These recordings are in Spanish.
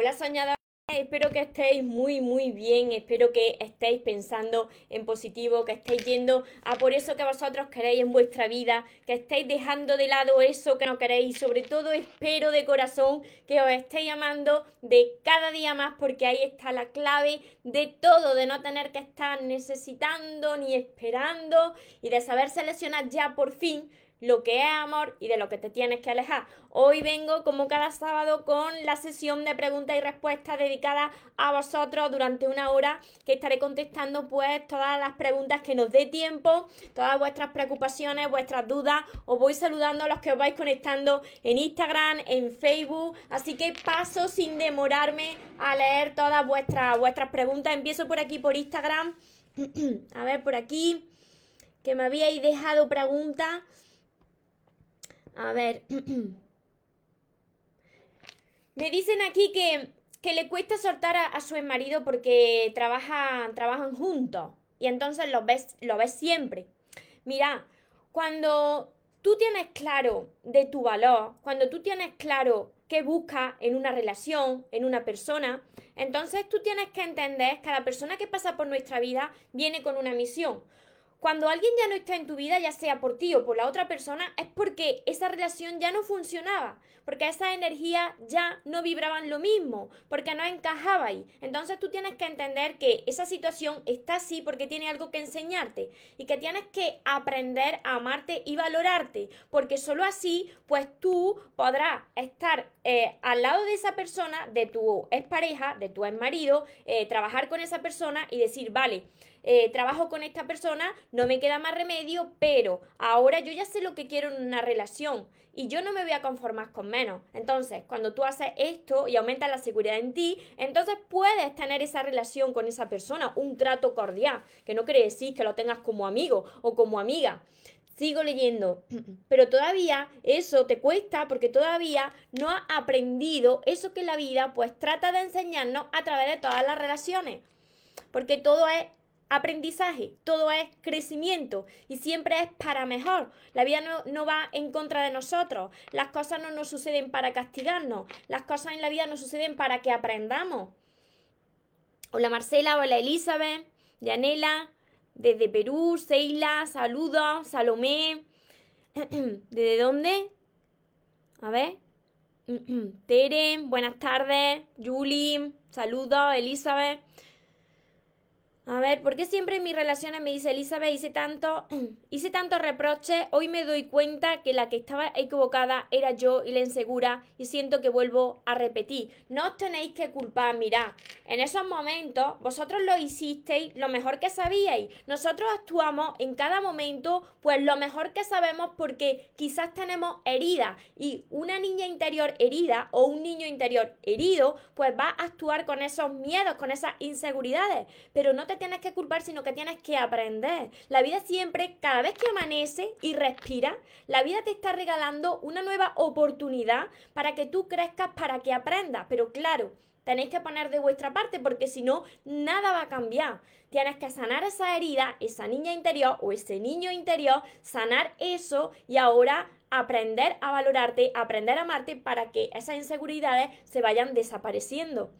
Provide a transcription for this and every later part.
Hola soñadores, espero que estéis muy muy bien, espero que estéis pensando en positivo, que estéis yendo a por eso que vosotros queréis en vuestra vida, que estéis dejando de lado eso que no queréis, sobre todo espero de corazón que os estéis amando de cada día más porque ahí está la clave de todo, de no tener que estar necesitando ni esperando y de saber seleccionar ya por fin lo que es amor y de lo que te tienes que alejar. Hoy vengo como cada sábado con la sesión de preguntas y respuestas dedicada a vosotros durante una hora que estaré contestando pues todas las preguntas que nos dé tiempo, todas vuestras preocupaciones, vuestras dudas. Os voy saludando a los que os vais conectando en Instagram, en Facebook, así que paso sin demorarme a leer todas vuestras vuestras preguntas. Empiezo por aquí por Instagram. a ver por aquí que me habíais dejado preguntas. A ver. Me dicen aquí que, le cuesta soltar a, su marido porque trabajan, trabajan juntos. Y entonces lo ves, lo ves siempre. Mira, cuando tú tienes claro de tu valor, cuando tú tienes claro qué buscas en una relación, en una persona, entonces tú tienes que entender que cada persona que pasa por nuestra vida viene con una misión. Cuando alguien ya no está en tu vida, ya sea por ti o por la otra persona, es porque esa relación ya no funcionaba, porque esas energías ya no vibraban lo mismo, porque no encajaba ahí. Entonces tú tienes que entender que esa situación está así porque tiene algo que enseñarte y que tienes que aprender a amarte y valorarte, porque solo así, pues tú podrás estar eh, al lado de esa persona, de tu expareja, de tu exmarido, eh, trabajar con esa persona y decir, vale, eh, trabajo con esta persona, no me queda más remedio, pero ahora yo ya sé lo que quiero en una relación y yo no me voy a conformar con menos. Entonces, cuando tú haces esto y aumentas la seguridad en ti, entonces puedes tener esa relación con esa persona, un trato cordial, que no quiere decir que lo tengas como amigo o como amiga. Sigo leyendo, pero todavía eso te cuesta porque todavía no has aprendido eso que la vida pues trata de enseñarnos a través de todas las relaciones. Porque todo es aprendizaje, todo es crecimiento y siempre es para mejor. La vida no, va en contra de nosotros, las cosas no nos suceden para castigarnos, las cosas en la vida nos suceden para que aprendamos. Hola Marcela, hola Elizabeth, Yanela, desde Perú, Seila, saludos, Salomé. ¿Desde dónde? A ver. Tere, buenas tardes. Julie, saludos, Elizabeth. A ver, ¿por qué siempre en mis relaciones me dice Elizabeth, hice tanto, hice tanto reproche, hoy me doy cuenta que la que estaba equivocada era yo y la insegura y siento que vuelvo a repetir. No os tenéis que culpar, mirad, en esos momentos vosotros lo hicisteis lo mejor que sabíais. Nosotros actuamos en cada momento pues lo mejor que sabemos porque quizás tenemos heridas y una niña interior herida o un niño interior herido pues va a actuar con esos miedos, con esas inseguridades, pero no te tienes que culpar, sino que tienes que aprender. La vida siempre, cada vez que amanece y respira, la vida te está regalando una nueva oportunidad para que tú crezcas, para que aprendas. Pero claro, tenéis que poner de vuestra parte porque si no, nada va a cambiar. Tienes que sanar esa herida, esa niña interior o ese niño interior, sanar eso y ahora aprender a valorarte, aprender a amarte para que esas inseguridades se vayan desapareciendo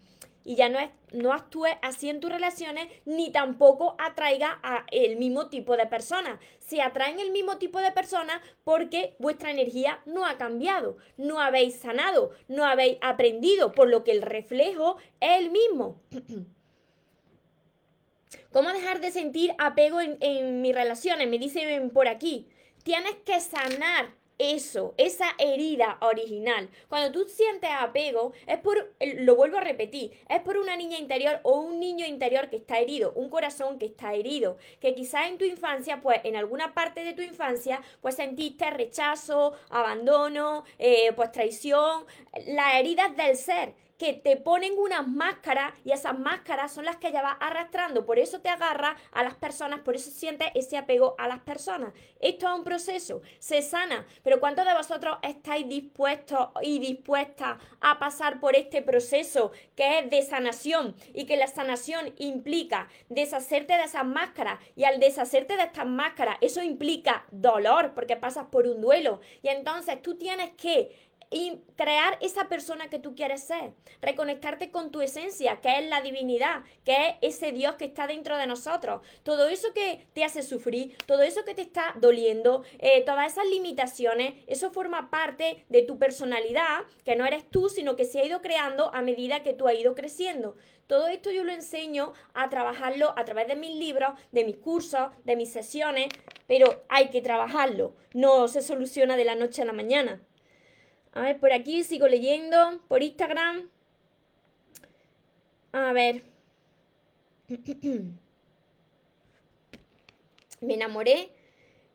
y ya no, es, no actúe así en tus relaciones ni tampoco atraiga a el mismo tipo de personas. Se atraen el mismo tipo de personas porque vuestra energía no ha cambiado, no habéis sanado, no habéis aprendido, por lo que el reflejo es el mismo. ¿Cómo dejar de sentir apego en, en mis relaciones? Me dicen por aquí. Tienes que sanar eso, esa herida original. Cuando tú sientes apego, es por, lo vuelvo a repetir, es por una niña interior o un niño interior que está herido, un corazón que está herido, que quizás en tu infancia, pues en alguna parte de tu infancia, pues sentiste rechazo, abandono, eh, pues traición, las heridas del ser que te ponen unas máscaras y esas máscaras son las que ya vas arrastrando. Por eso te agarra a las personas, por eso sientes ese apego a las personas. Esto es un proceso, se sana, pero ¿cuántos de vosotros estáis dispuestos y dispuestas a pasar por este proceso que es de sanación y que la sanación implica deshacerte de esas máscaras y al deshacerte de estas máscaras eso implica dolor porque pasas por un duelo y entonces tú tienes que y crear esa persona que tú quieres ser, reconectarte con tu esencia, que es la divinidad, que es ese Dios que está dentro de nosotros. Todo eso que te hace sufrir, todo eso que te está doliendo, eh, todas esas limitaciones, eso forma parte de tu personalidad, que no eres tú, sino que se ha ido creando a medida que tú has ido creciendo. Todo esto yo lo enseño a trabajarlo a través de mis libros, de mis cursos, de mis sesiones, pero hay que trabajarlo, no se soluciona de la noche a la mañana. A ver, por aquí sigo leyendo, por Instagram. A ver. Me enamoré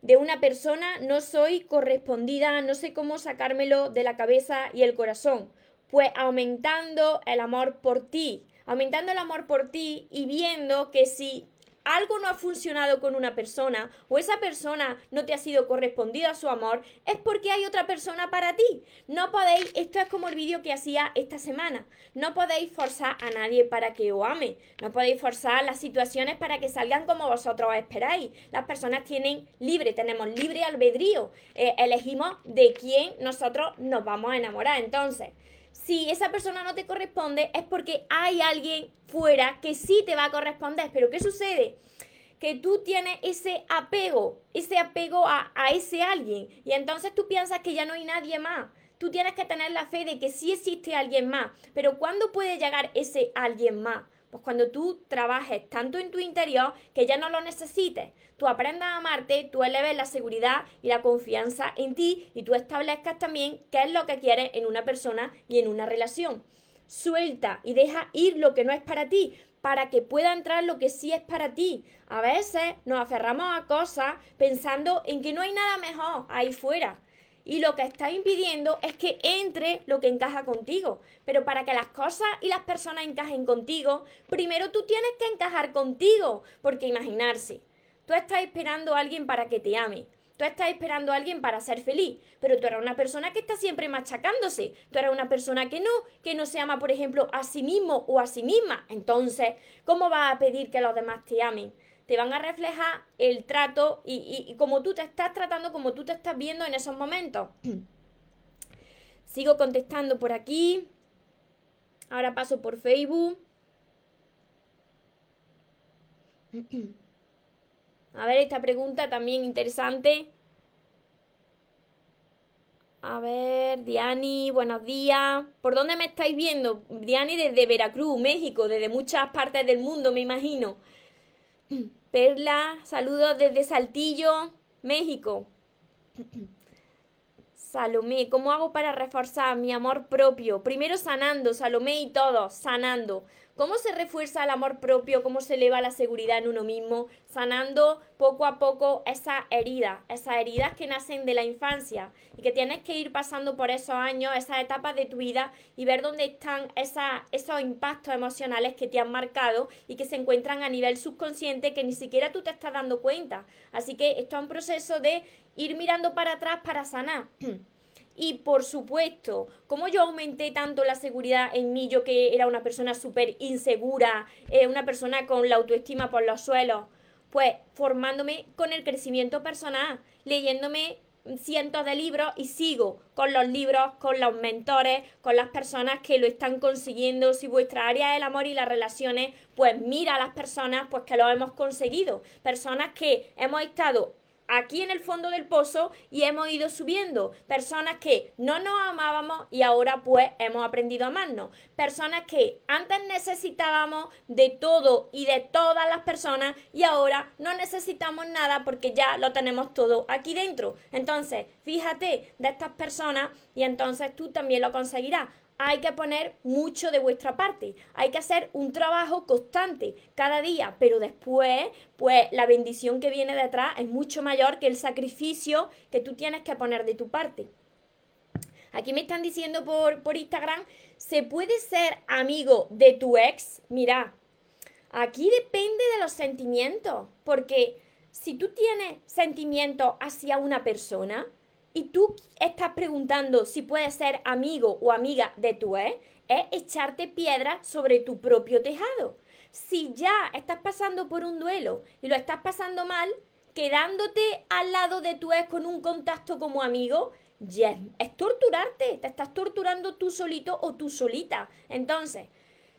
de una persona, no soy correspondida, no sé cómo sacármelo de la cabeza y el corazón. Pues aumentando el amor por ti, aumentando el amor por ti y viendo que si algo no ha funcionado con una persona o esa persona no te ha sido correspondido a su amor, es porque hay otra persona para ti. No podéis, esto es como el vídeo que hacía esta semana, no podéis forzar a nadie para que os ame, no podéis forzar las situaciones para que salgan como vosotros esperáis. Las personas tienen libre, tenemos libre albedrío, eh, elegimos de quién nosotros nos vamos a enamorar. Entonces, si esa persona no te corresponde es porque hay alguien fuera que sí te va a corresponder. Pero ¿qué sucede? Que tú tienes ese apego, ese apego a, a ese alguien. Y entonces tú piensas que ya no hay nadie más. Tú tienes que tener la fe de que sí existe alguien más. Pero ¿cuándo puede llegar ese alguien más? Pues cuando tú trabajes tanto en tu interior que ya no lo necesites. Tú aprendas a amarte, tú eleves la seguridad y la confianza en ti y tú establezcas también qué es lo que quieres en una persona y en una relación. Suelta y deja ir lo que no es para ti para que pueda entrar lo que sí es para ti. A veces nos aferramos a cosas pensando en que no hay nada mejor ahí fuera y lo que está impidiendo es que entre lo que encaja contigo. Pero para que las cosas y las personas encajen contigo, primero tú tienes que encajar contigo, porque imaginarse, tú estás esperando a alguien para que te ame. Tú estás esperando a alguien para ser feliz, pero tú eres una persona que está siempre machacándose. Tú eres una persona que no, que no se ama, por ejemplo, a sí mismo o a sí misma. Entonces, ¿cómo vas a pedir que los demás te amen? te van a reflejar el trato y, y, como tú te estás tratando, como tú te estás viendo en esos momentos. Sigo contestando por aquí. Ahora paso por Facebook. A ver, esta pregunta también interesante. A ver, Diani, buenos días. ¿Por dónde me estáis viendo? Diani desde Veracruz, México, desde muchas partes del mundo, me imagino. Perla, saludos desde Saltillo, México. Salomé, ¿cómo hago para reforzar mi amor propio? Primero sanando, Salomé y todos, sanando. ¿Cómo se refuerza el amor propio? ¿Cómo se eleva la seguridad en uno mismo? Sanando poco a poco esas heridas, esas heridas que nacen de la infancia y que tienes que ir pasando por esos años, esas etapas de tu vida y ver dónde están esos impactos emocionales que te han marcado y que se encuentran a nivel subconsciente que ni siquiera tú te estás dando cuenta. Así que esto es un proceso de ir mirando para atrás para sanar. Y por supuesto, como yo aumenté tanto la seguridad en mí, yo que era una persona súper insegura, eh, una persona con la autoestima por los suelos, pues formándome con el crecimiento personal, leyéndome cientos de libros y sigo con los libros, con los mentores, con las personas que lo están consiguiendo. Si vuestra área es el amor y las relaciones, pues mira a las personas pues que lo hemos conseguido. Personas que hemos estado aquí en el fondo del pozo y hemos ido subiendo. Personas que no nos amábamos y ahora pues hemos aprendido a amarnos. Personas que antes necesitábamos de todo y de todas las personas y ahora no necesitamos nada porque ya lo tenemos todo aquí dentro. Entonces, fíjate de estas personas y entonces tú también lo conseguirás hay que poner mucho de vuestra parte, hay que hacer un trabajo constante cada día, pero después, pues la bendición que viene detrás es mucho mayor que el sacrificio que tú tienes que poner de tu parte. Aquí me están diciendo por, por Instagram, ¿se puede ser amigo de tu ex? Mira, aquí depende de los sentimientos, porque si tú tienes sentimientos hacia una persona, y tú estás preguntando si puedes ser amigo o amiga de tu ex, es echarte piedra sobre tu propio tejado. Si ya estás pasando por un duelo y lo estás pasando mal, quedándote al lado de tu ex con un contacto como amigo, ya es torturarte, te estás torturando tú solito o tú solita. Entonces,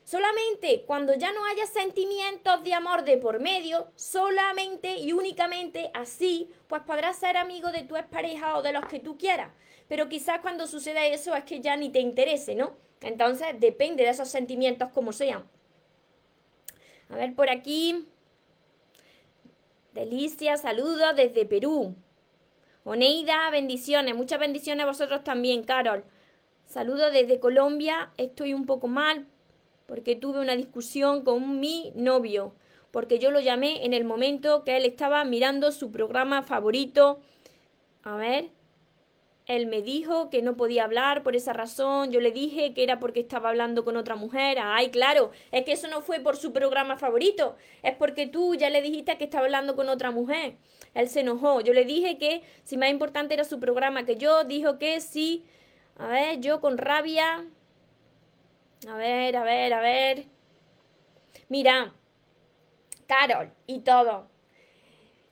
Solamente cuando ya no haya sentimientos de amor de por medio, solamente y únicamente así, pues podrás ser amigo de tu expareja o de los que tú quieras. Pero quizás cuando suceda eso es que ya ni te interese, ¿no? Entonces depende de esos sentimientos como sean. A ver, por aquí. Delicia, saludos desde Perú. Oneida, bendiciones. Muchas bendiciones a vosotros también, Carol. Saludos desde Colombia. Estoy un poco mal porque tuve una discusión con mi novio, porque yo lo llamé en el momento que él estaba mirando su programa favorito. A ver, él me dijo que no podía hablar por esa razón, yo le dije que era porque estaba hablando con otra mujer. Ay, claro, es que eso no fue por su programa favorito, es porque tú ya le dijiste que estaba hablando con otra mujer. Él se enojó, yo le dije que si más importante era su programa que yo, dijo que sí. A ver, yo con rabia a ver, a ver, a ver. Mira, Carol y todo.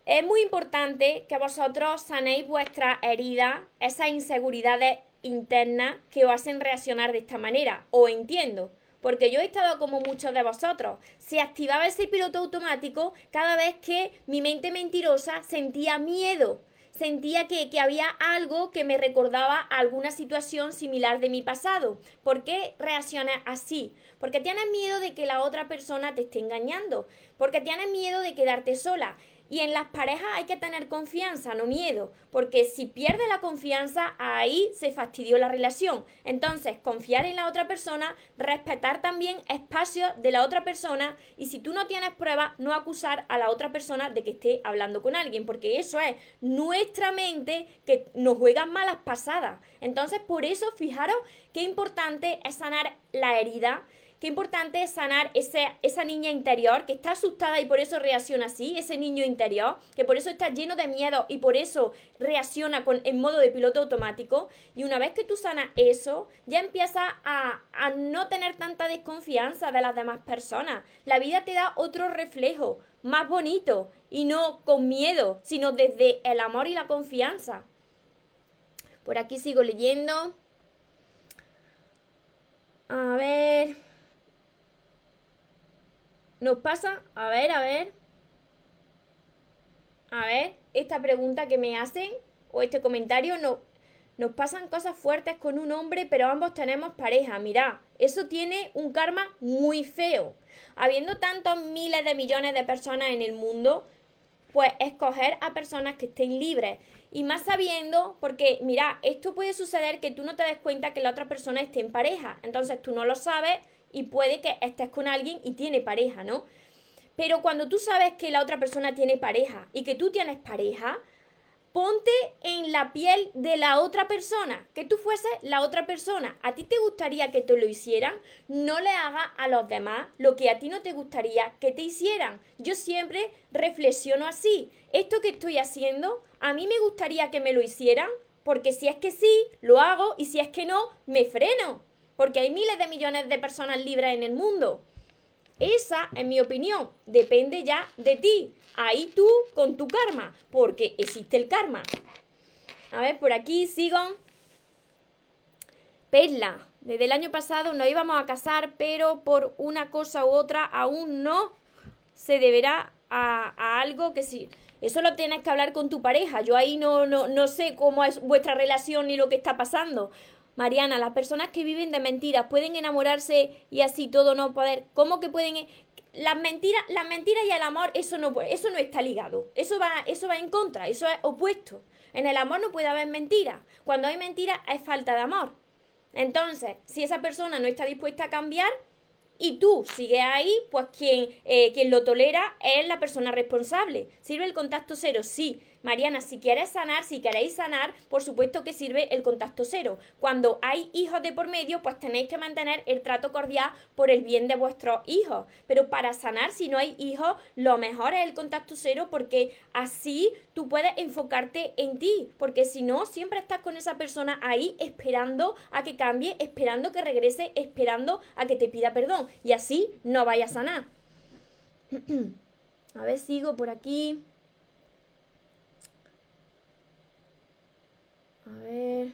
Es muy importante que vosotros sanéis vuestras heridas, esas inseguridades internas que os hacen reaccionar de esta manera. O entiendo, porque yo he estado como muchos de vosotros. Se activaba ese piloto automático cada vez que mi mente mentirosa sentía miedo sentía que, había algo que me recordaba alguna situación similar de mi pasado. ¿Por qué reaccionas así? Porque tienes miedo de que la otra persona te esté engañando, porque tienes miedo de quedarte sola. Y en las parejas hay que tener confianza, no miedo, porque si pierdes la confianza, ahí se fastidió la relación. Entonces, confiar en la otra persona, respetar también espacios de la otra persona y si tú no tienes pruebas, no acusar a la otra persona de que esté hablando con alguien, porque eso es nuestra mente que nos juega malas pasadas. Entonces, por eso, fijaros qué importante es sanar la herida Qué importante es sanar esa niña interior que está asustada y por eso reacciona así, ese niño interior, que por eso está lleno de miedo y por eso reacciona con, en modo de piloto automático. Y una vez que tú sanas eso, ya empiezas a, a no tener tanta desconfianza de las demás personas. La vida te da otro reflejo más bonito y no con miedo, sino desde el amor y la confianza. Por aquí sigo leyendo. A ver. Nos pasa, a ver, a ver. A ver, esta pregunta que me hacen o este comentario, no, nos pasan cosas fuertes con un hombre, pero ambos tenemos pareja. Mirá, eso tiene un karma muy feo. Habiendo tantos miles de millones de personas en el mundo, pues escoger a personas que estén libres. Y más sabiendo, porque mira, esto puede suceder que tú no te des cuenta que la otra persona esté en pareja. Entonces tú no lo sabes y puede que estés con alguien y tiene pareja, ¿no? Pero cuando tú sabes que la otra persona tiene pareja y que tú tienes pareja, ponte en la piel de la otra persona, que tú fueses la otra persona. ¿A ti te gustaría que te lo hicieran? No le hagas a los demás lo que a ti no te gustaría que te hicieran. Yo siempre reflexiono así. Esto que estoy haciendo, a mí me gustaría que me lo hicieran, porque si es que sí, lo hago y si es que no, me freno porque hay miles de millones de personas libres en el mundo. Esa, en mi opinión, depende ya de ti. Ahí tú con tu karma, porque existe el karma. A ver, por aquí sigo. Perla, desde el año pasado nos íbamos a casar, pero por una cosa u otra aún no se deberá a, algo que sí. Eso lo tienes que hablar con tu pareja. Yo ahí no, no, no sé cómo es vuestra relación ni lo que está pasando. Mariana, las personas que viven de mentiras pueden enamorarse y así todo no poder. ¿Cómo que pueden? E-? Las mentiras, las mentiras y el amor, eso no eso no está ligado. Eso va, eso va en contra, eso es opuesto. En el amor no puede haber mentira. Cuando hay mentira es falta de amor. Entonces, si esa persona no está dispuesta a cambiar, y tú sigues ahí, pues quien, eh, quien lo tolera es la persona responsable. ¿Sirve el contacto cero? Sí. Mariana, si quieres sanar, si queréis sanar, por supuesto que sirve el contacto cero. Cuando hay hijos de por medio, pues tenéis que mantener el trato cordial por el bien de vuestros hijos. Pero para sanar, si no hay hijos, lo mejor es el contacto cero porque así tú puedes enfocarte en ti. Porque si no, siempre estás con esa persona ahí esperando a que cambie, esperando que regrese, esperando a que te pida perdón. Y así no vaya a sanar. a ver, sigo por aquí. A ver.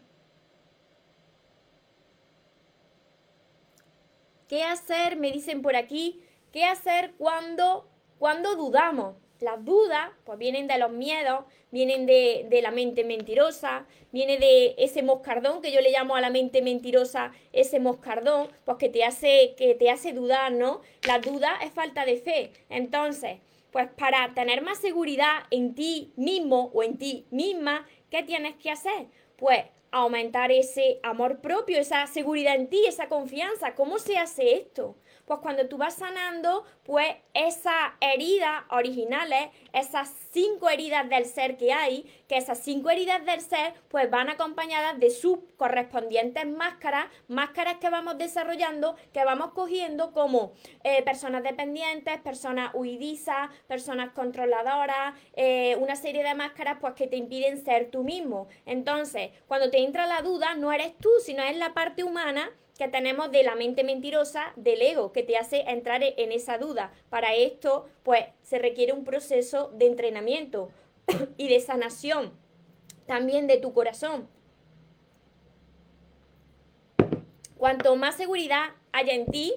¿Qué hacer? Me dicen por aquí. ¿Qué hacer cuando, cuando dudamos? Las dudas pues vienen de los miedos, vienen de, de, la mente mentirosa, viene de ese moscardón que yo le llamo a la mente mentirosa, ese moscardón, pues que te hace, que te hace dudar, ¿no? La duda es falta de fe. Entonces, pues para tener más seguridad en ti mismo o en ti misma, ¿qué tienes que hacer? Pues aumentar ese amor propio, esa seguridad en ti, esa confianza. ¿Cómo se hace esto? Pues cuando tú vas sanando, pues esas heridas originales, esas cinco heridas del ser que hay, que esas cinco heridas del ser, pues van acompañadas de sus correspondientes máscaras, máscaras que vamos desarrollando, que vamos cogiendo como eh, personas dependientes, personas huidizas, personas controladoras, eh, una serie de máscaras pues que te impiden ser tú mismo. Entonces, cuando te entra la duda, no eres tú, sino es la parte humana que tenemos de la mente mentirosa del ego, que te hace entrar en esa duda. Para esto, pues, se requiere un proceso de entrenamiento y de sanación, también de tu corazón. Cuanto más seguridad haya en ti,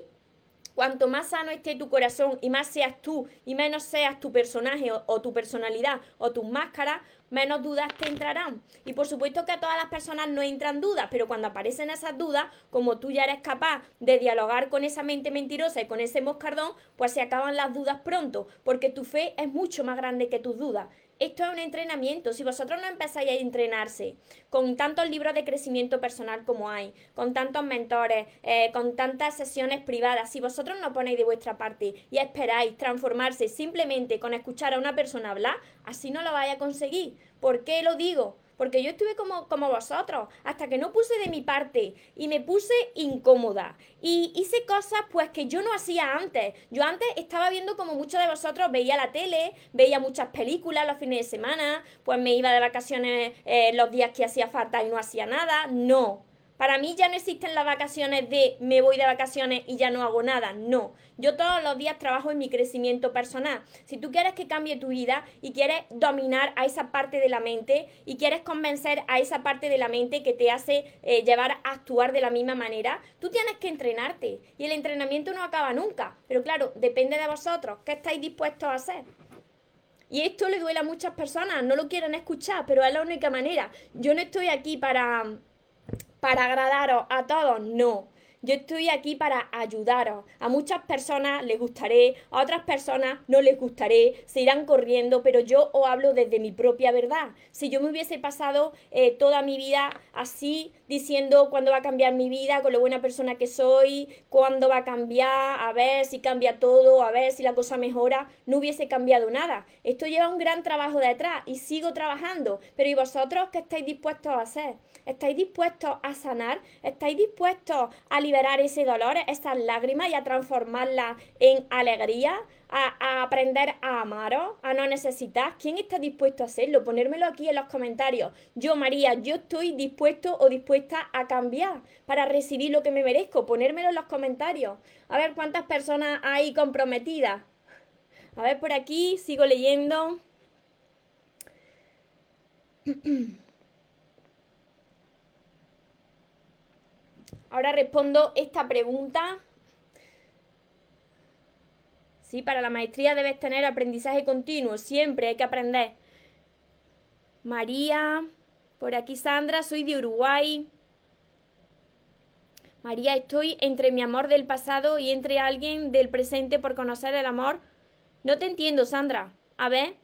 Cuanto más sano esté tu corazón y más seas tú y menos seas tu personaje o, tu personalidad o tus máscaras, menos dudas te entrarán. Y por supuesto que a todas las personas no entran dudas, pero cuando aparecen esas dudas, como tú ya eres capaz de dialogar con esa mente mentirosa y con ese moscardón, pues se acaban las dudas pronto, porque tu fe es mucho más grande que tus dudas. Esto es un entrenamiento. Si vosotros no empezáis a entrenarse con tantos libros de crecimiento personal como hay, con tantos mentores, eh, con tantas sesiones privadas, si vosotros no ponéis de vuestra parte y esperáis transformarse simplemente con escuchar a una persona hablar, así no lo vais a conseguir. ¿Por qué lo digo? Porque yo estuve como, como vosotros, hasta que no puse de mi parte y me puse incómoda. Y hice cosas pues que yo no hacía antes. Yo antes estaba viendo como muchos de vosotros veía la tele, veía muchas películas los fines de semana, pues me iba de vacaciones eh, los días que hacía falta y no hacía nada. No. Para mí ya no existen las vacaciones de me voy de vacaciones y ya no hago nada. No, yo todos los días trabajo en mi crecimiento personal. Si tú quieres que cambie tu vida y quieres dominar a esa parte de la mente y quieres convencer a esa parte de la mente que te hace eh, llevar a actuar de la misma manera, tú tienes que entrenarte. Y el entrenamiento no acaba nunca. Pero claro, depende de vosotros. ¿Qué estáis dispuestos a hacer? Y esto le duele a muchas personas, no lo quieren escuchar, pero es la única manera. Yo no estoy aquí para para agradaros a todos, no. Yo estoy aquí para ayudaros. A muchas personas les gustaré, a otras personas no les gustaré, se irán corriendo, pero yo os hablo desde mi propia verdad. Si yo me hubiese pasado eh, toda mi vida así, diciendo cuándo va a cambiar mi vida, con lo buena persona que soy, cuándo va a cambiar, a ver si cambia todo, a ver si la cosa mejora, no hubiese cambiado nada. Esto lleva un gran trabajo detrás y sigo trabajando. Pero ¿y vosotros qué estáis dispuestos a hacer? ¿Estáis dispuestos a sanar? ¿Estáis dispuestos a liberar ese dolor, esas lágrimas y a transformarlas en alegría? A, aprender a amaros, a no necesitar. ¿Quién está dispuesto a hacerlo? Ponérmelo aquí en los comentarios. Yo, María, yo estoy dispuesto o dispuesta a cambiar para recibir lo que me merezco. Ponérmelo en los comentarios. A ver cuántas personas hay comprometidas. A ver por aquí, sigo leyendo. Ahora respondo esta pregunta. Sí, para la maestría debes tener aprendizaje continuo, siempre hay que aprender. María, por aquí Sandra, soy de Uruguay. María, estoy entre mi amor del pasado y entre alguien del presente por conocer el amor. No te entiendo, Sandra. A ver,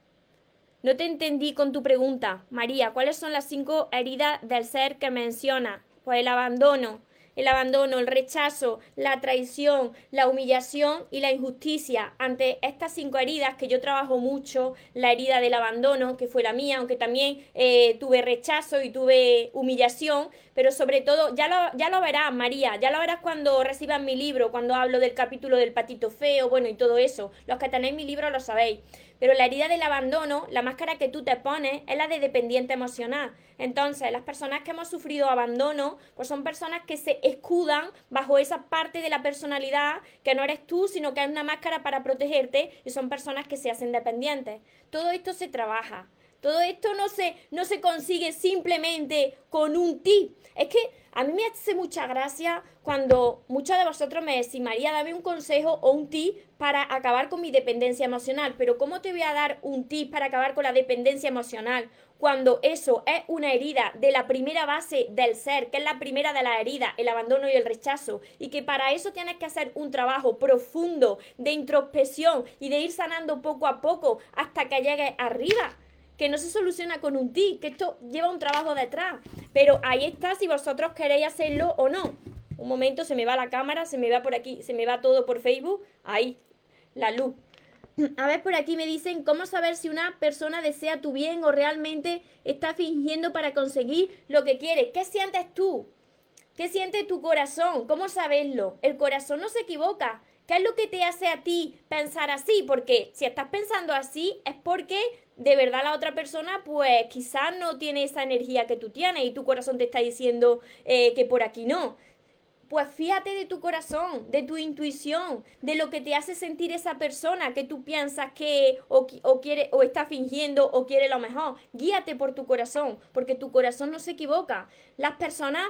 no te entendí con tu pregunta. María, ¿cuáles son las cinco heridas del ser que menciona? Pues el abandono, el abandono, el rechazo, la traición, la humillación y la injusticia. Ante estas cinco heridas que yo trabajo mucho, la herida del abandono, que fue la mía, aunque también eh, tuve rechazo y tuve humillación, pero sobre todo, ya lo, ya lo verás, María, ya lo verás cuando recibas mi libro, cuando hablo del capítulo del patito feo, bueno, y todo eso. Los que tenéis mi libro lo sabéis. Pero la herida del abandono, la máscara que tú te pones, es la de dependiente emocional. Entonces, las personas que hemos sufrido abandono, pues son personas que se escudan bajo esa parte de la personalidad que no eres tú, sino que es una máscara para protegerte y son personas que se hacen dependientes. Todo esto se trabaja. Todo esto no se, no se consigue simplemente con un tip. Es que A mí me hace mucha gracia cuando muchos de vosotros me decís, María, dame un consejo o un tip para acabar con mi dependencia emocional. Pero ¿cómo te voy a dar un tip para acabar con la dependencia emocional cuando eso es una herida de la primera base del ser, que es la primera de las heridas, el abandono y el rechazo, y que para eso tienes que hacer un trabajo profundo de introspección y de ir sanando poco a poco hasta que llegues arriba? Que no se soluciona con un tic, que esto lleva un trabajo detrás. Pero ahí está si vosotros queréis hacerlo o no. Un momento, se me va la cámara, se me va por aquí, se me va todo por Facebook. Ahí, la luz. A ver, por aquí me dicen, ¿cómo saber si una persona desea tu bien o realmente está fingiendo para conseguir lo que quiere? ¿Qué sientes tú? ¿Qué siente tu corazón? ¿Cómo saberlo? El corazón no se equivoca. ¿Qué es lo que te hace a ti pensar así? Porque si estás pensando así es porque de verdad la otra persona pues quizás no tiene esa energía que tú tienes y tu corazón te está diciendo eh, que por aquí no. Pues fíjate de tu corazón, de tu intuición, de lo que te hace sentir esa persona que tú piensas que o, o, quiere o está fingiendo o quiere lo mejor. Guíate por tu corazón, porque tu corazón no se equivoca. Las personas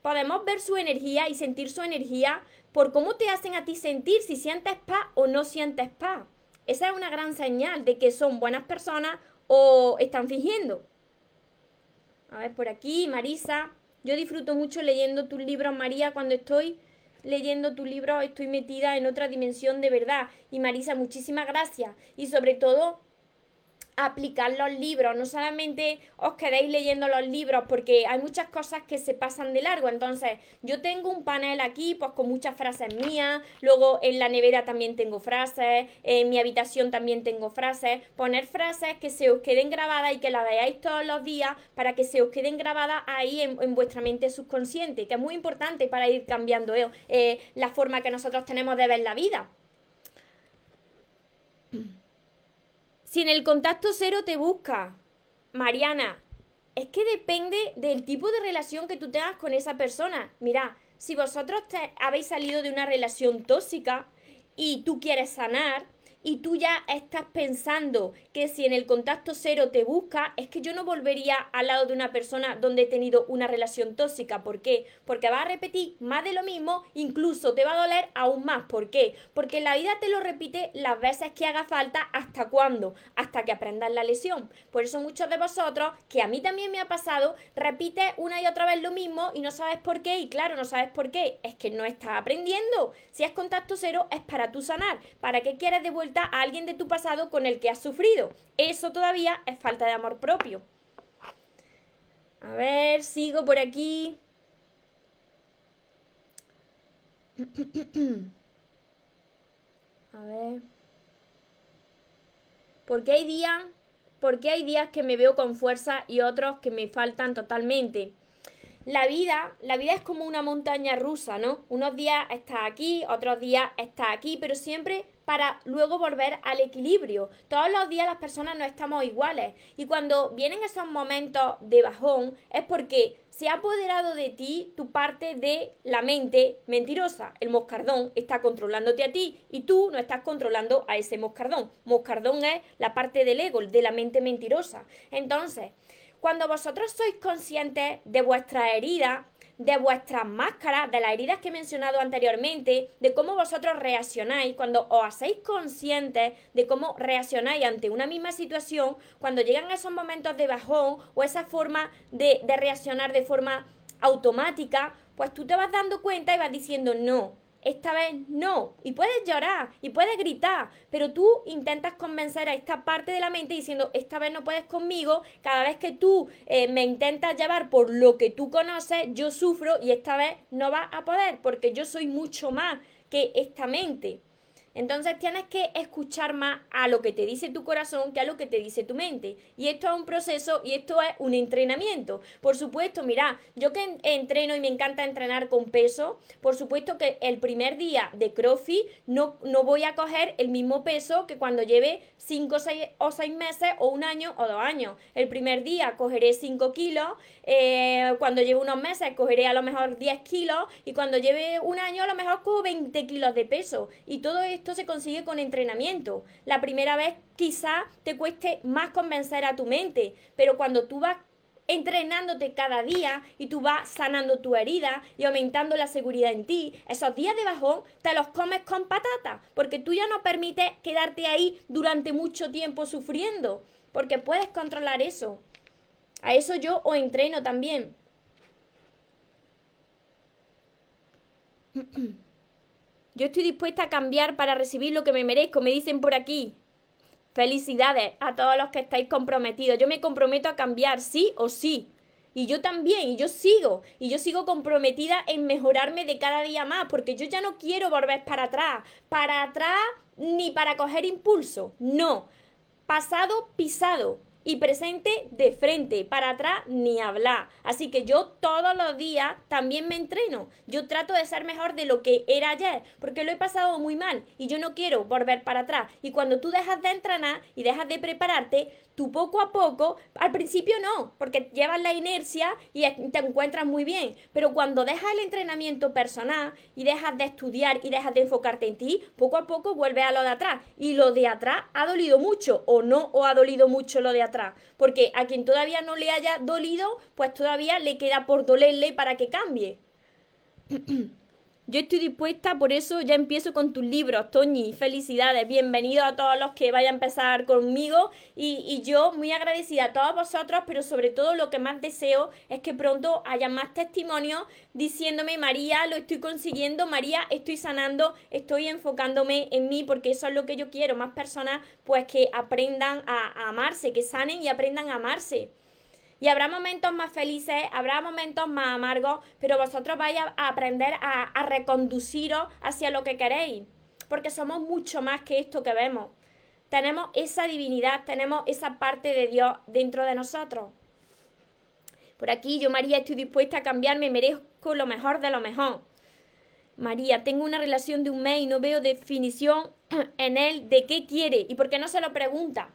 podemos ver su energía y sentir su energía por cómo te hacen a ti sentir, si sientes paz o no sientes paz. Esa es una gran señal de que son buenas personas o están fingiendo. A ver, por aquí, Marisa. Yo disfruto mucho leyendo tus libros, María, cuando estoy leyendo tus libros estoy metida en otra dimensión de verdad. Y Marisa, muchísimas gracias. Y sobre todo, aplicar los libros, no solamente os quedéis leyendo los libros porque hay muchas cosas que se pasan de largo, entonces yo tengo un panel aquí pues con muchas frases mías, luego en la nevera también tengo frases, en mi habitación también tengo frases, poner frases que se os queden grabadas y que las veáis todos los días para que se os queden grabadas ahí en, vuestra mente subconsciente, que es muy importante para ir cambiando eh, la forma que nosotros tenemos de ver la vida. Si en el contacto cero te busca, Mariana, es que depende del tipo de relación que tú tengas con esa persona. Mira, si vosotros te habéis salido de una relación tóxica y tú quieres sanar, y tú ya estás pensando que si en el contacto cero te busca, es que yo no volvería al lado de una persona donde he tenido una relación tóxica. ¿Por qué? Porque va a repetir más de lo mismo, incluso te va a doler aún más. ¿Por qué? Porque la vida te lo repite las veces que haga falta, ¿hasta cuándo? Hasta que aprendas la lesión. Por eso muchos de vosotros, que a mí también me ha pasado, repite una y otra vez lo mismo y no sabes por qué. Y claro, no sabes por qué. Es que no estás aprendiendo. Si es contacto cero, es para tú sanar. ¿Para qué quieres de a alguien de tu pasado con el que has sufrido. Eso todavía es falta de amor propio. A ver, sigo por aquí. A ver. ¿Por qué hay días? Porque hay días que me veo con fuerza y otros que me faltan totalmente? La vida, la vida es como una montaña rusa, ¿no? Unos días está aquí, otros días está aquí, pero siempre para luego volver al equilibrio. Todos los días las personas no estamos iguales y cuando vienen esos momentos de bajón es porque se ha apoderado de ti tu parte de la mente mentirosa. El moscardón está controlándote a ti y tú no estás controlando a ese moscardón. Moscardón es la parte del ego, de la mente mentirosa. Entonces, cuando vosotros sois conscientes de vuestra herida, de vuestras máscaras, de las heridas que he mencionado anteriormente, de cómo vosotros reaccionáis, cuando os hacéis conscientes de cómo reaccionáis ante una misma situación, cuando llegan esos momentos de bajón o esa forma de, reaccionar de forma automática, pues tú te vas dando cuenta y vas diciendo, no, esta vez no. Y puedes llorar y puedes gritar, pero tú intentas convencer a esta parte de la mente diciendo, esta vez no puedes conmigo, cada vez que tú eh, me intentas llevar por lo que tú conoces, yo sufro y esta vez no vas a poder porque yo soy mucho más que esta mente. Entonces tienes que escuchar más a lo que te dice tu corazón que a lo que te dice tu mente. Y esto es un proceso y esto es un entrenamiento. Por supuesto, mira, yo que entreno y me encanta entrenar con peso, por supuesto que el primer día de CrossFit no, no voy a coger el mismo peso que cuando lleve 5 o 6 meses o un año o dos años. El primer día cogeré 5 kilos, eh, cuando lleve unos meses cogeré a lo mejor 10 kilos y cuando lleve un año a lo mejor cojo 20 kilos de peso. Y todo esto se consigue con entrenamiento. La primera vez quizá te cueste más convencer a tu mente, pero cuando tú vas entrenándote cada día y tú vas sanando tu herida y aumentando la seguridad en ti, esos días de bajón te los comes con patata, porque tú ya no permites quedarte ahí durante mucho tiempo sufriendo, porque puedes controlar eso. A eso yo os entreno también. Yo estoy dispuesta a cambiar para recibir lo que me merezco, me dicen por aquí. Felicidades a todos los que estáis comprometidos. Yo me comprometo a cambiar, sí o sí. Y yo también, y yo sigo, y yo sigo comprometida en mejorarme de cada día más, porque yo ya no quiero volver para atrás, para atrás ni para coger impulso, no, pasado pisado, y presente de frente, para atrás ni hablar. Así que yo todos los días también me entreno. Yo trato de ser mejor de lo que era ayer, porque lo he pasado muy mal y yo no quiero volver para atrás. Y cuando tú dejas de entrenar y dejas de prepararte, tú poco a poco, al principio no, porque llevas la inercia y te encuentras muy bien, pero cuando dejas el entrenamiento personal y dejas de estudiar y dejas de enfocarte en ti, poco a poco vuelves a lo de atrás. Y lo de atrás ha dolido mucho o no o ha dolido mucho lo de atrás, porque a quien todavía no le haya dolido, pues todavía le queda por dolerle para que cambie. Yo estoy dispuesta, por eso ya empiezo con tus libros, Toñi. Felicidades, bienvenidos a todos los que vayan a empezar conmigo. Y, y, yo muy agradecida a todos vosotros, pero sobre todo lo que más deseo es que pronto haya más testimonios diciéndome, María, lo estoy consiguiendo, María, estoy sanando, estoy enfocándome en mí, porque eso es lo que yo quiero. Más personas, pues que aprendan a amarse, que sanen y aprendan a amarse. Y habrá momentos más felices, habrá momentos más amargos, pero vosotros vais a aprender a, reconduciros hacia lo que queréis, porque somos mucho más que esto que vemos. Tenemos esa divinidad, tenemos esa parte de Dios dentro de nosotros. Por aquí yo, María, estoy dispuesta a cambiar, me merezco lo mejor de lo mejor. María, tengo una relación de un mes y no veo definición en él de qué quiere y por qué no se lo pregunta.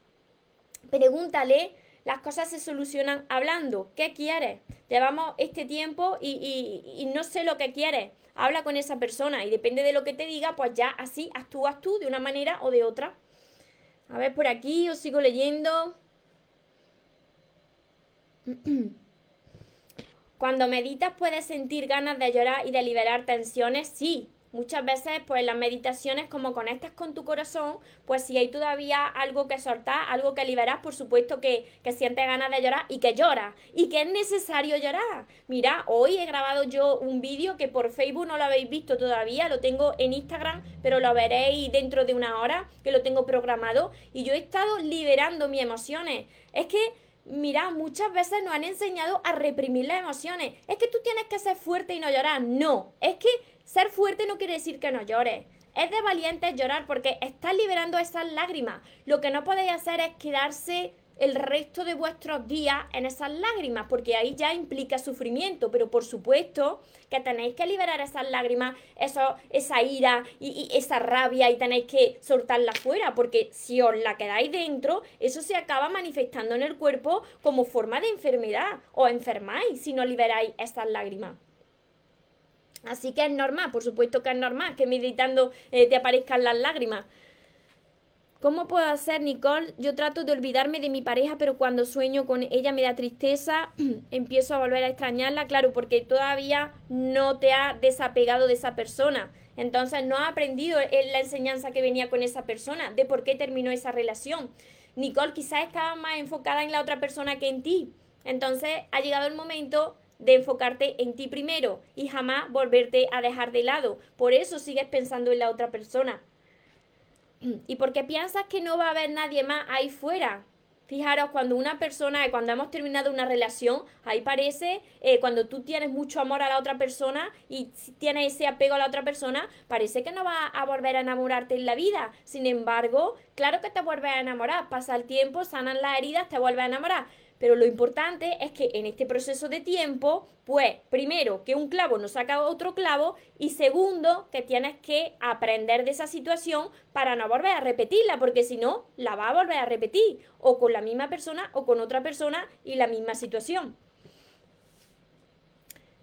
Pregúntale las cosas se solucionan hablando. ¿Qué quieres? Llevamos este tiempo y, no sé lo que quieres. Habla con esa persona y depende de lo que te diga, pues ya así actúas tú de una manera o de otra. A ver, por aquí os sigo leyendo. Cuando meditas puedes sentir ganas de llorar y de liberar tensiones, sí. Muchas veces, pues las meditaciones, como conectas con tu corazón, pues si hay todavía algo que soltar, algo que liberar, por supuesto que, que sientes ganas de llorar y que lloras y que es necesario llorar. Mira, hoy he grabado yo un vídeo que por Facebook no lo habéis visto todavía, lo tengo en Instagram, pero lo veréis dentro de una hora, que lo tengo programado, y yo he estado liberando mis emociones. Es que mira, muchas veces nos han enseñado a reprimir las emociones. Es que tú tienes que ser fuerte y no llorar. No, es que ser fuerte no quiere decir que no llores. Es de valientes llorar porque estás liberando esas lágrimas. Lo que no podéis hacer es quedarse el resto de vuestros días en esas lágrimas, porque ahí ya implica sufrimiento, pero por supuesto que tenéis que liberar esas lágrimas, eso, esa ira y, esa rabia y tenéis que soltarla fuera, porque si os la quedáis dentro, eso se acaba manifestando en el cuerpo como forma de enfermedad, o enfermáis si no liberáis esas lágrimas. Así que es normal, por supuesto que es normal que meditando eh, te aparezcan las lágrimas. ¿Cómo puedo hacer, Nicole? Yo trato de olvidarme de mi pareja, pero cuando sueño con ella me da tristeza, empiezo a volver a extrañarla, claro, porque todavía no te ha desapegado de esa persona. Entonces no ha aprendido la enseñanza que venía con esa persona, de por qué terminó esa relación. Nicole quizás estaba más enfocada en la otra persona que en ti. Entonces ha llegado el momento de enfocarte en ti primero y jamás volverte a dejar de lado. Por eso sigues pensando en la otra persona. Y porque piensas que no va a haber nadie más ahí fuera. Fijaros, cuando una persona, cuando hemos terminado una relación, ahí parece, eh, cuando tú tienes mucho amor a la otra persona y tienes ese apego a la otra persona, parece que no va a volver a enamorarte en la vida. Sin embargo, claro que te vuelves a enamorar. Pasa el tiempo, sanan las heridas, te vuelves a enamorar. Pero lo importante es que en este proceso de tiempo, pues, primero, que un clavo no saca otro clavo y segundo, que tienes que aprender de esa situación para no volver a repetirla, porque si no, la va a volver a repetir, o con la misma persona o con otra persona y la misma situación.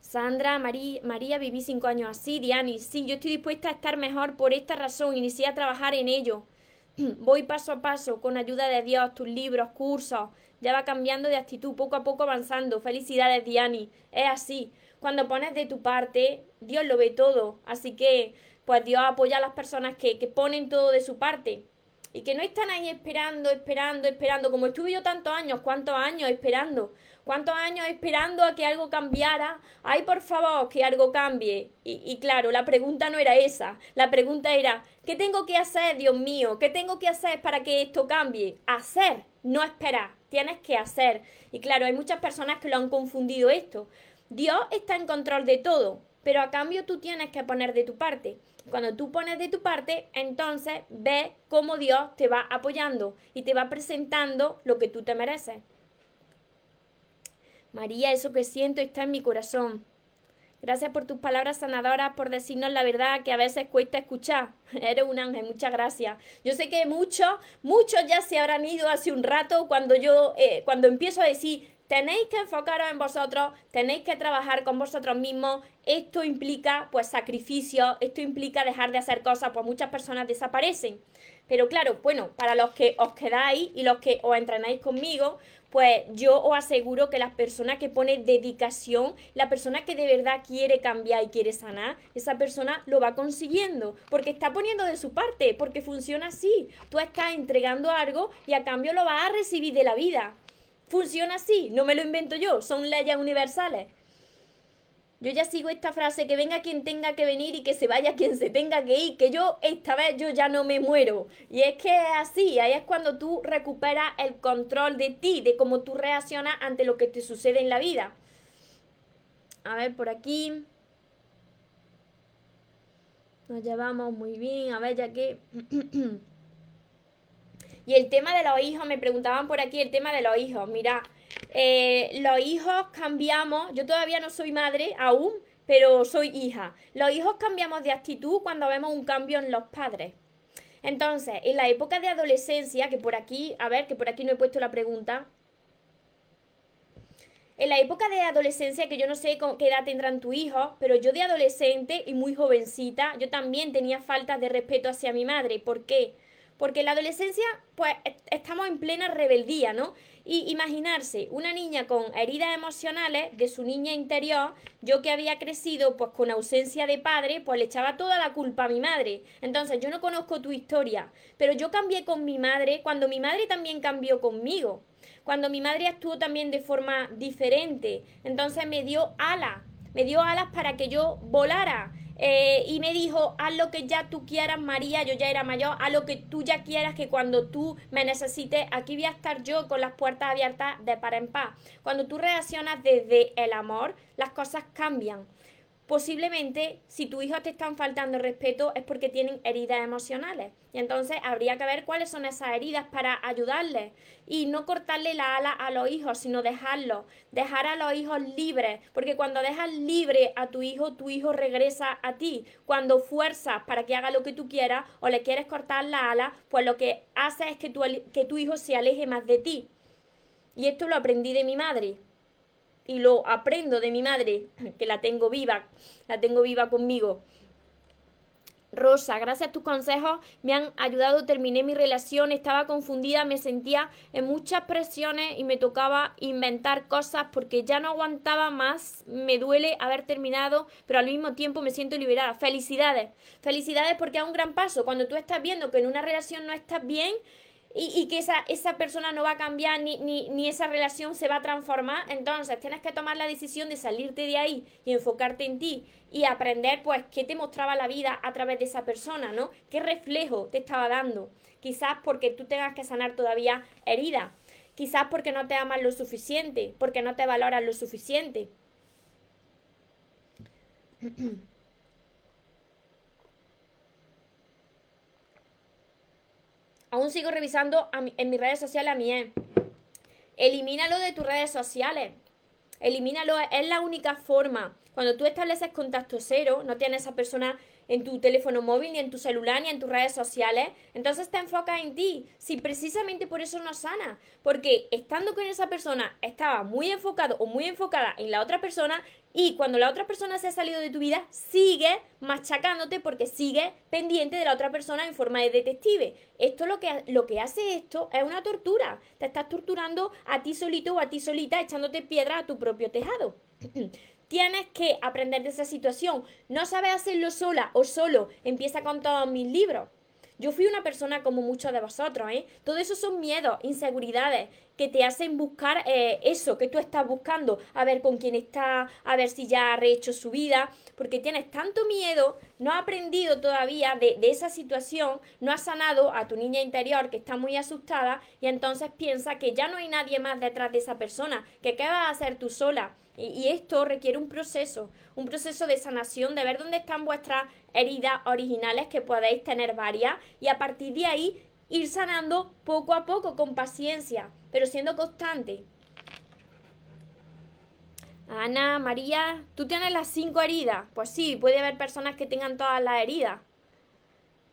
Sandra, María, María, viví cinco años así, Diani, sí, yo estoy dispuesta a estar mejor por esta razón, inicié a trabajar en ello. voy paso a paso con ayuda de Dios, tus libros, cursos, ya va cambiando de actitud, poco a poco avanzando. Felicidades, Diani. Es así. Cuando pones de tu parte, Dios lo ve todo. Así que, pues Dios apoya a las personas que, que ponen todo de su parte. Y que no están ahí esperando, esperando, esperando, como estuve yo tantos años, ¿cuántos años esperando? ¿Cuántos años esperando a que algo cambiara? Ay, por favor, que algo cambie. Y, claro, la pregunta no era esa. La pregunta era, ¿qué tengo que hacer, Dios mío? ¿Qué tengo que hacer para que esto cambie? Hacer, no esperar. Tienes que hacer. Y claro, hay muchas personas que lo han confundido esto. Dios está en control de todo, pero a cambio tú tienes que poner de tu parte. Cuando tú pones de tu parte, entonces ve cómo Dios te va apoyando y te va presentando lo que tú te mereces. María, eso que siento está en mi corazón. Gracias por tus palabras sanadoras, por decirnos la verdad que a veces cuesta escuchar. Eres un ángel, muchas gracias. Yo sé que muchos, muchos ya se habrán ido hace un rato cuando yo, eh, cuando empiezo a decir, tenéis que enfocaros en vosotros, tenéis que trabajar con vosotros mismos. Esto implica pues sacrificio, esto implica dejar de hacer cosas, pues muchas personas desaparecen. Pero claro, bueno, para los que os quedáis y los que os entrenáis conmigo, pues yo os aseguro que la persona que pone dedicación, la persona que de verdad quiere cambiar y quiere sanar, esa persona lo va consiguiendo, porque está poniendo de su parte, porque funciona así. Tú estás entregando algo y a cambio lo vas a recibir de la vida. Funciona así, no me lo invento yo, son leyes universales. Yo ya sigo esta frase, que venga quien tenga que venir y que se vaya quien se tenga que ir, que yo esta vez yo ya no me muero. Y es que es así, ahí es cuando tú recuperas el control de ti, de cómo tú reaccionas ante lo que te sucede en la vida. A ver, por aquí. Nos llevamos muy bien, a ver, ya que... Y el tema de los hijos, me preguntaban por aquí el tema de los hijos. Mira, eh, los hijos cambiamos, yo todavía no soy madre aún, pero soy hija. Los hijos cambiamos de actitud cuando vemos un cambio en los padres. Entonces, en la época de adolescencia, que por aquí, a ver, que por aquí no he puesto la pregunta. En la época de adolescencia, que yo no sé qué edad tendrán tu hijo, pero yo de adolescente y muy jovencita, yo también tenía falta de respeto hacia mi madre. ¿Por qué? En la adolescencia, pues estamos en plena rebeldía, ¿no? Y imaginarse una niña con heridas emocionales de su niña interior, yo que había crecido pues con ausencia de padre, pues le echaba toda la culpa a mi madre. Entonces yo no conozco tu historia, pero yo cambié con mi madre cuando mi madre también cambió conmigo. Cuando mi madre actuó también de forma diferente, entonces me dio alas, me dio alas para que yo volara eh, y me dijo, haz lo que ya tú quieras, María, yo ya era mayor, haz lo que tú ya quieras, que cuando tú me necesites, aquí voy a estar yo con las puertas abiertas de par en par. Cuando tú reaccionas desde el amor, las cosas cambian. Posiblemente, si tu hijo te están faltando respeto, es porque tienen heridas emocionales. Y entonces habría que ver cuáles son esas heridas para ayudarles. Y no cortarle la ala a los hijos, sino dejarlos. Dejar a los hijos libres. Porque cuando dejas libre a tu hijo, tu hijo regresa a ti. Cuando fuerzas para que haga lo que tú quieras o le quieres cortar la ala, pues lo que hace es que tu, que tu hijo se aleje más de ti. Y esto lo aprendí de mi madre y lo aprendo de mi madre, que la tengo viva, la tengo viva conmigo. Rosa, gracias a tus consejos me han ayudado, terminé mi relación, estaba confundida, me sentía en muchas presiones y me tocaba inventar cosas porque ya no aguantaba más, me duele haber terminado, pero al mismo tiempo me siento liberada. Felicidades, felicidades porque es un gran paso. Cuando tú estás viendo que en una relación no estás bien, y, que esa, esa persona no va a cambiar ni, ni, ni, esa relación se va a transformar, entonces tienes que tomar la decisión de salirte de ahí y enfocarte en ti y aprender pues qué te mostraba la vida a través de esa persona, ¿no? ¿Qué reflejo te estaba dando? Quizás porque tú tengas que sanar todavía herida, quizás porque no te amas lo suficiente, porque no te valoras lo suficiente. Aún sigo revisando en mis redes sociales a mi ex. Elimínalo de tus redes sociales. Elimínalo, es la única forma. Cuando tú estableces contacto cero, no tienes a esa persona en tu teléfono móvil, ni en tu celular, ni en tus redes sociales. Entonces te enfocas en ti. Si precisamente por eso no sana. Porque estando con esa persona estaba muy enfocado o muy enfocada en la otra persona y cuando la otra persona se ha salido de tu vida, sigue machacándote porque sigue pendiente de la otra persona en forma de detective. Esto lo que, lo que hace esto es una tortura. Te estás torturando a ti solito o a ti solita echándote piedra a tu propio tejado. Tienes que aprender de esa situación. No sabes hacerlo sola o solo. Empieza con todos mis libros. Yo fui una persona como muchos de vosotros, ¿eh? Todo eso son miedos, inseguridades que te hacen buscar eh, eso que tú estás buscando, a ver con quién está, a ver si ya ha rehecho su vida, porque tienes tanto miedo, no has aprendido todavía de, de esa situación, no has sanado a tu niña interior que está muy asustada y entonces piensa que ya no hay nadie más detrás de esa persona, que qué vas a hacer tú sola. Y, esto requiere un proceso, un proceso de sanación, de ver dónde están vuestras heridas originales, que podéis tener varias, y a partir de ahí ir sanando poco a poco, con paciencia, pero siendo constante. Ana, María, ¿tú tienes las cinco heridas? Pues sí, puede haber personas que tengan todas las heridas.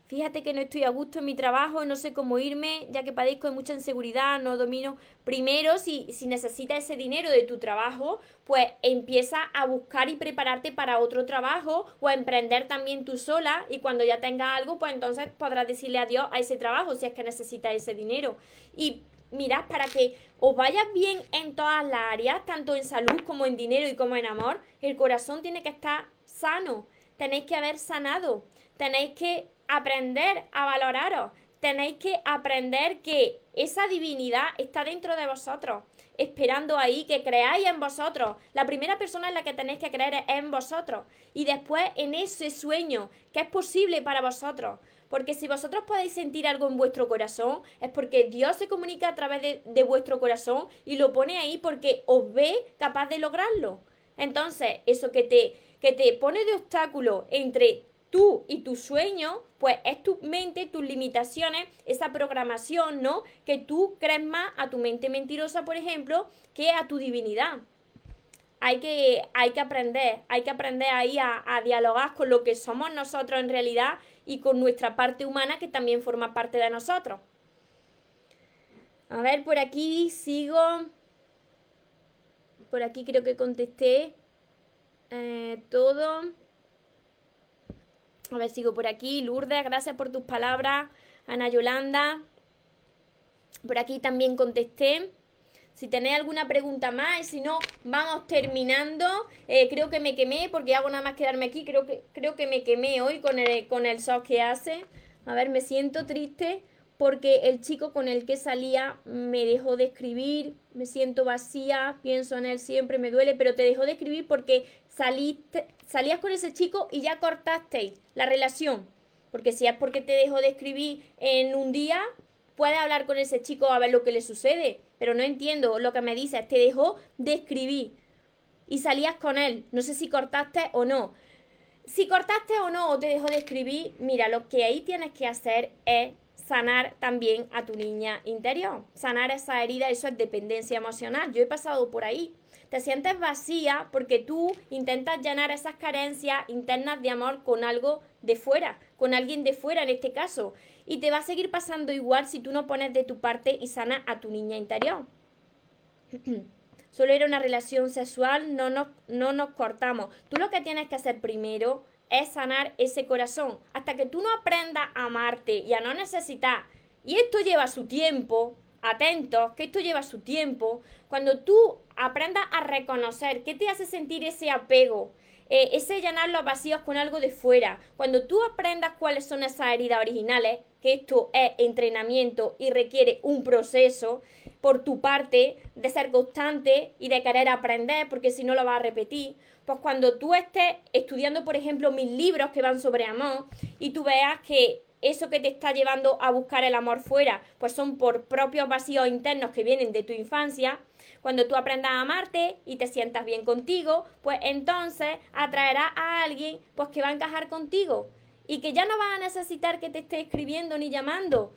Fíjate que no estoy a gusto en mi trabajo, no sé cómo irme, ya que padezco de mucha inseguridad, no domino. Primero, si, si necesitas ese dinero de tu trabajo, pues empieza a buscar y prepararte para otro trabajo o a emprender también tú sola y cuando ya tengas algo, pues entonces podrás decirle adiós a ese trabajo si es que necesitas ese dinero. Y mirad, para que os vayas bien en todas las áreas, tanto en salud como en dinero y como en amor, el corazón tiene que estar sano. Tenéis que haber sanado. Tenéis que aprender a valoraros. Tenéis que aprender que esa divinidad está dentro de vosotros, esperando ahí que creáis en vosotros. La primera persona en la que tenéis que creer es en vosotros. Y después en ese sueño que es posible para vosotros. Porque si vosotros podéis sentir algo en vuestro corazón, es porque Dios se comunica a través de, de, vuestro corazón y lo pone ahí porque os ve capaz de lograrlo. Entonces, eso que te, que te pone de obstáculo entre tú y tu sueño, pues es tu mente, tus limitaciones, esa programación, ¿no? Que tú crees más a tu mente mentirosa, por ejemplo, que a tu divinidad. Hay que, hay que aprender, hay que aprender ahí a, dialogar con lo que somos nosotros en realidad y con nuestra parte humana que también forma parte de nosotros. A ver, por aquí sigo. Por aquí creo que contesté eh, todo. A ver, sigo por aquí. Lourdes, gracias por tus palabras. Ana Yolanda. Por aquí también contesté. Si tenéis alguna pregunta más, si no, vamos terminando. Eh, creo que me quemé porque hago nada más quedarme aquí. Creo que, creo que me quemé hoy con el, con el shock que hace. A ver, me siento triste porque el chico con el que salía me dejó de escribir, me siento vacía, pienso en él siempre, me duele, pero te dejó de escribir porque saliste, salías con ese chico y ya cortasteis la relación. Porque si es porque te dejó de escribir en un día, puedes hablar con ese chico a ver lo que le sucede. Pero no entiendo lo que me dices, te dejó de escribir y salías con él. No sé si cortaste o no. Si cortaste o no o te dejó de escribir, mira, lo que ahí tienes que hacer es sanar también a tu niña interior. Sanar esa herida, eso es dependencia emocional. Yo he pasado por ahí. Te sientes vacía porque tú intentas llenar esas carencias internas de amor con algo de fuera, con alguien de fuera en este caso. Y te va a seguir pasando igual si tú no pones de tu parte y sanas a tu niña interior. Solo era una relación sexual, no nos, no nos cortamos. Tú lo que tienes que hacer primero es sanar ese corazón. Hasta que tú no aprendas a amarte y a no necesitar. Y esto lleva su tiempo, atentos, que esto lleva su tiempo. Cuando tú aprendas a reconocer qué te hace sentir ese apego, eh, ese llenar los vacíos con algo de fuera, cuando tú aprendas cuáles son esas heridas originales, que esto es entrenamiento y requiere un proceso por tu parte de ser constante y de querer aprender, porque si no lo vas a repetir, pues cuando tú estés estudiando, por ejemplo, mis libros que van sobre amor y tú veas que eso que te está llevando a buscar el amor fuera, pues son por propios vacíos internos que vienen de tu infancia, cuando tú aprendas a amarte y te sientas bien contigo, pues entonces atraerás a alguien pues que va a encajar contigo y que ya no vas a necesitar que te esté escribiendo ni llamando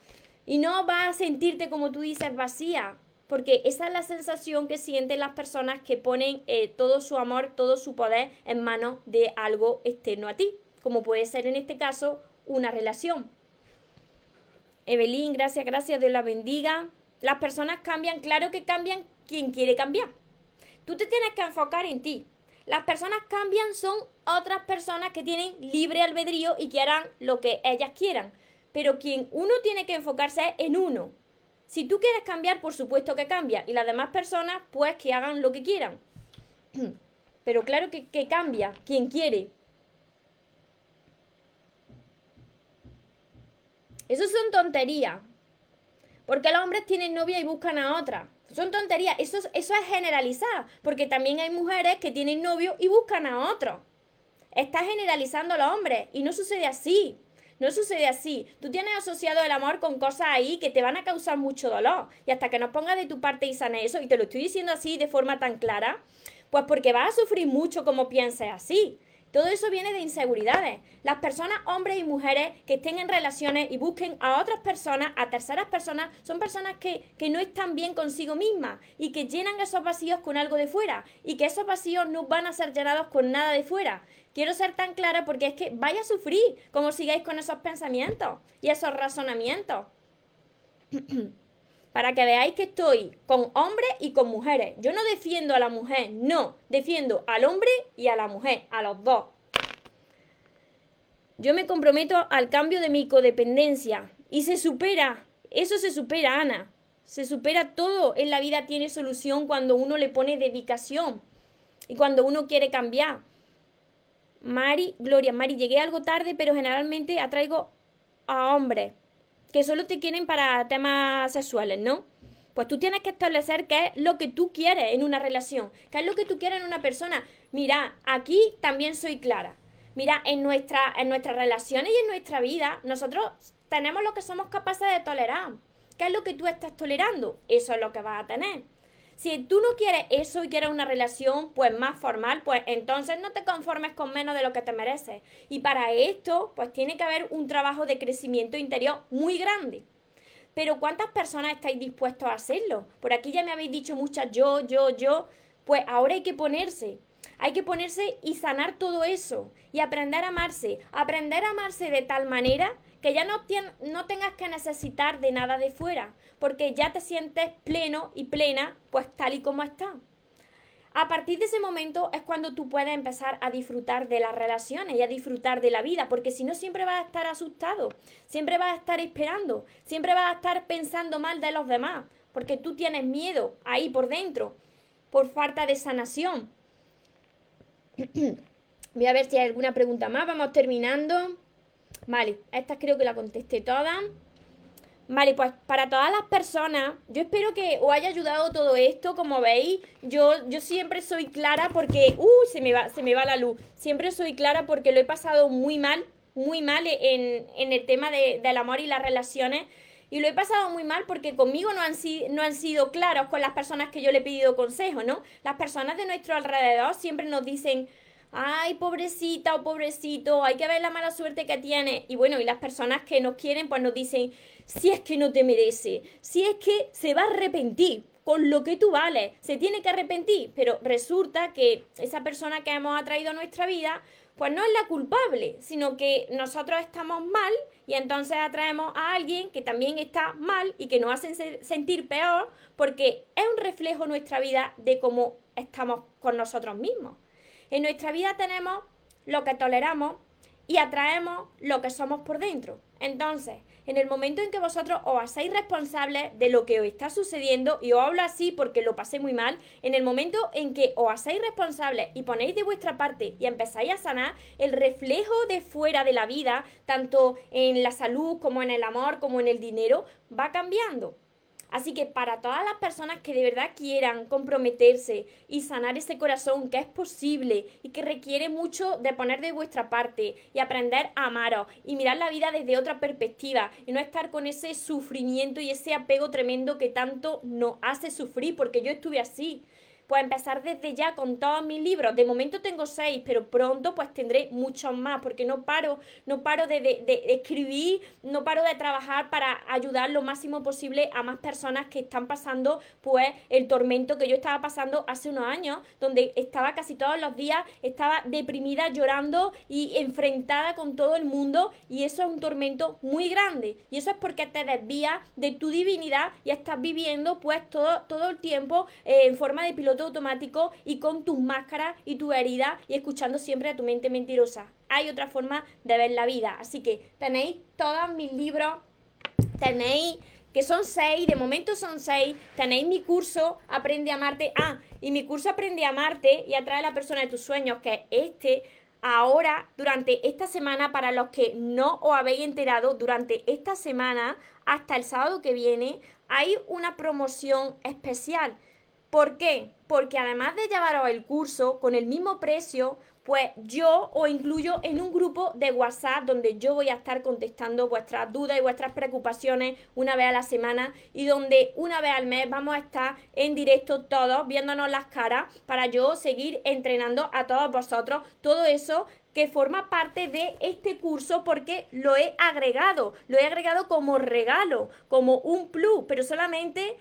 y no vas a sentirte como tú dices vacía, porque esa es la sensación que sienten las personas que ponen eh, todo su amor, todo su poder en manos de algo externo a ti, como puede ser en este caso una relación. Evelyn, gracias, gracias, Dios la bendiga. Las personas cambian, claro que cambian quien quiere cambiar. Tú te tienes que enfocar en ti. Las personas cambian son otras personas que tienen libre albedrío y que harán lo que ellas quieran. Pero quien uno tiene que enfocarse es en uno. Si tú quieres cambiar, por supuesto que cambia. Y las demás personas, pues que hagan lo que quieran. Pero claro que, cambia quien quiere. Eso son tonterías. Porque los hombres tienen novia y buscan a otra. Son tonterías. Eso, eso es generalizar. Porque también hay mujeres que tienen novio y buscan a otro. Estás generalizando a los hombres. Y no sucede así. No sucede así. Tú tienes asociado el amor con cosas ahí que te van a causar mucho dolor. Y hasta que no pongas de tu parte y sane eso, y te lo estoy diciendo así de forma tan clara, pues porque vas a sufrir mucho como pienses así. Todo eso viene de inseguridades. Las personas, hombres y mujeres, que estén en relaciones y busquen a otras personas, a terceras personas, son personas que, que, no están bien consigo mismas y que llenan esos vacíos con algo de fuera y que esos vacíos no van a ser llenados con nada de fuera. Quiero ser tan clara porque es que vaya a sufrir como sigáis con esos pensamientos y esos razonamientos. para que veáis que estoy con hombres y con mujeres. Yo no defiendo a la mujer, no, defiendo al hombre y a la mujer, a los dos. Yo me comprometo al cambio de mi codependencia y se supera, eso se supera, Ana. Se supera todo en la vida, tiene solución cuando uno le pone dedicación y cuando uno quiere cambiar. Mari, Gloria, Mari, llegué algo tarde, pero generalmente atraigo a hombres que solo te quieren para temas sexuales, ¿no? Pues tú tienes que establecer qué es lo que tú quieres en una relación, qué es lo que tú quieres en una persona. Mira, aquí también soy clara. Mira, en, nuestra, en nuestras relaciones y en nuestra vida, nosotros tenemos lo que somos capaces de tolerar. ¿Qué es lo que tú estás tolerando? Eso es lo que vas a tener. Si tú no quieres eso y quieres una relación pues más formal, pues entonces no te conformes con menos de lo que te mereces. Y para esto pues tiene que haber un trabajo de crecimiento interior muy grande. Pero ¿cuántas personas estáis dispuestos a hacerlo? Por aquí ya me habéis dicho muchas yo, yo, yo. Pues ahora hay que ponerse. Hay que ponerse y sanar todo eso. Y aprender a amarse. Aprender a amarse de tal manera que ya no, no tengas que necesitar de nada de fuera, porque ya te sientes pleno y plena, pues tal y como está. A partir de ese momento es cuando tú puedes empezar a disfrutar de las relaciones y a disfrutar de la vida, porque si no siempre vas a estar asustado, siempre vas a estar esperando, siempre vas a estar pensando mal de los demás, porque tú tienes miedo ahí por dentro, por falta de sanación. Voy a ver si hay alguna pregunta más, vamos terminando. Vale, estas creo que la contesté todas. Vale, pues para todas las personas, yo espero que os haya ayudado todo esto. Como veis, yo, yo siempre soy clara porque. ¡Uh! Se me, va, se me va la luz. Siempre soy clara porque lo he pasado muy mal, muy mal en, en el tema de, del amor y las relaciones. Y lo he pasado muy mal porque conmigo no han, no han sido claros con las personas que yo le he pedido consejo, ¿no? Las personas de nuestro alrededor siempre nos dicen, ay, pobrecita o pobrecito, hay que ver la mala suerte que tiene. Y bueno, y las personas que nos quieren, pues nos dicen, si es que no te merece, si es que se va a arrepentir con lo que tú vales, se tiene que arrepentir, pero resulta que esa persona que hemos atraído a nuestra vida, pues no es la culpable, sino que nosotros estamos mal y entonces atraemos a alguien que también está mal y que nos hace sentir peor porque es un reflejo nuestra vida de cómo estamos con nosotros mismos. En nuestra vida tenemos lo que toleramos y atraemos lo que somos por dentro. Entonces, en el momento en que vosotros os hacéis responsables de lo que os está sucediendo, y os hablo así porque lo pasé muy mal, en el momento en que os hacéis responsables y ponéis de vuestra parte y empezáis a sanar, el reflejo de fuera de la vida, tanto en la salud como en el amor, como en el dinero, va cambiando. Así que para todas las personas que de verdad quieran comprometerse y sanar ese corazón que es posible y que requiere mucho de poner de vuestra parte y aprender a amaros y mirar la vida desde otra perspectiva y no estar con ese sufrimiento y ese apego tremendo que tanto nos hace sufrir, porque yo estuve así. Pues empezar desde ya con todos mis libros. De momento tengo seis, pero pronto pues tendré muchos más, porque no paro, no paro de, escribir, no paro de trabajar para ayudar lo máximo posible a más personas que están pasando pues el tormento que yo estaba pasando hace unos años, donde estaba casi todos los días, estaba deprimida, llorando y enfrentada con todo el mundo y eso es un tormento muy grande y eso es porque te desvías de tu divinidad y estás viviendo pues todo, todo el tiempo eh, en forma de piloto automático y con tus máscaras y tu herida y escuchando siempre a tu mente mentirosa. Hay otra forma de ver la vida, así que tenéis todos mis libros, tenéis que son seis, de momento son seis, tenéis mi curso Aprende a amarte. Ah, y mi curso Aprende a amarte y atrae a la persona de tus sueños, que es este. Ahora, durante esta semana, para los que no os habéis enterado, durante esta semana, hasta el sábado que viene, hay una promoción especial. ¿Por qué? Porque además de llevaros el curso con el mismo precio, pues yo os incluyo en un grupo de WhatsApp donde yo voy a estar contestando vuestras dudas y vuestras preocupaciones una vez a la semana y donde una vez al mes vamos a estar en directo todos viéndonos las caras para yo seguir entrenando a todos vosotros. Todo eso que forma parte de este curso porque lo he agregado, lo he agregado como regalo, como un plus, pero solamente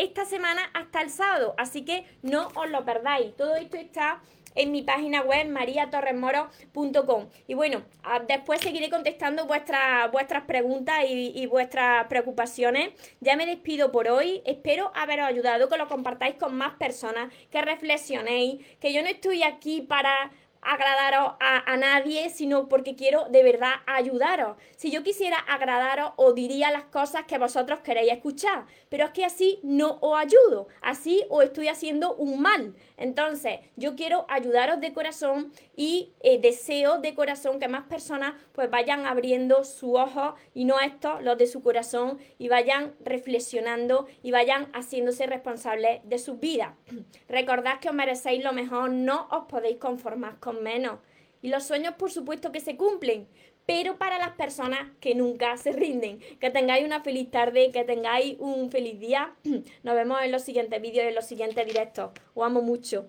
esta semana hasta el sábado, así que no os lo perdáis. Todo esto está en mi página web mariatorresmoro.com. Y bueno, después seguiré contestando vuestras, vuestras preguntas y, y, vuestras preocupaciones. Ya me despido por hoy. Espero haberos ayudado, que lo compartáis con más personas, que reflexionéis, que yo no estoy aquí para agradaros a, nadie, sino porque quiero de verdad ayudaros. Si yo quisiera agradaros, os diría las cosas que vosotros queréis escuchar, pero es que así no os ayudo, así os estoy haciendo un mal. Entonces, yo quiero ayudaros de corazón y eh, deseo de corazón que más personas pues vayan abriendo su ojo y no estos, los de su corazón, y vayan reflexionando y vayan haciéndose responsables de sus vidas. Recordad que os merecéis lo mejor, no os podéis conformar menos. Y los sueños, por supuesto, que se cumplen, pero para las personas que nunca se rinden. Que tengáis una feliz tarde, que tengáis un feliz día. Nos vemos en los siguientes vídeos, en los siguientes directos. Os amo mucho.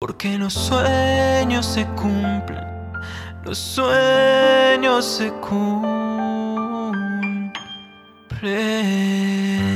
Porque los sueños se cumplen, los sueños se cumplen. pray.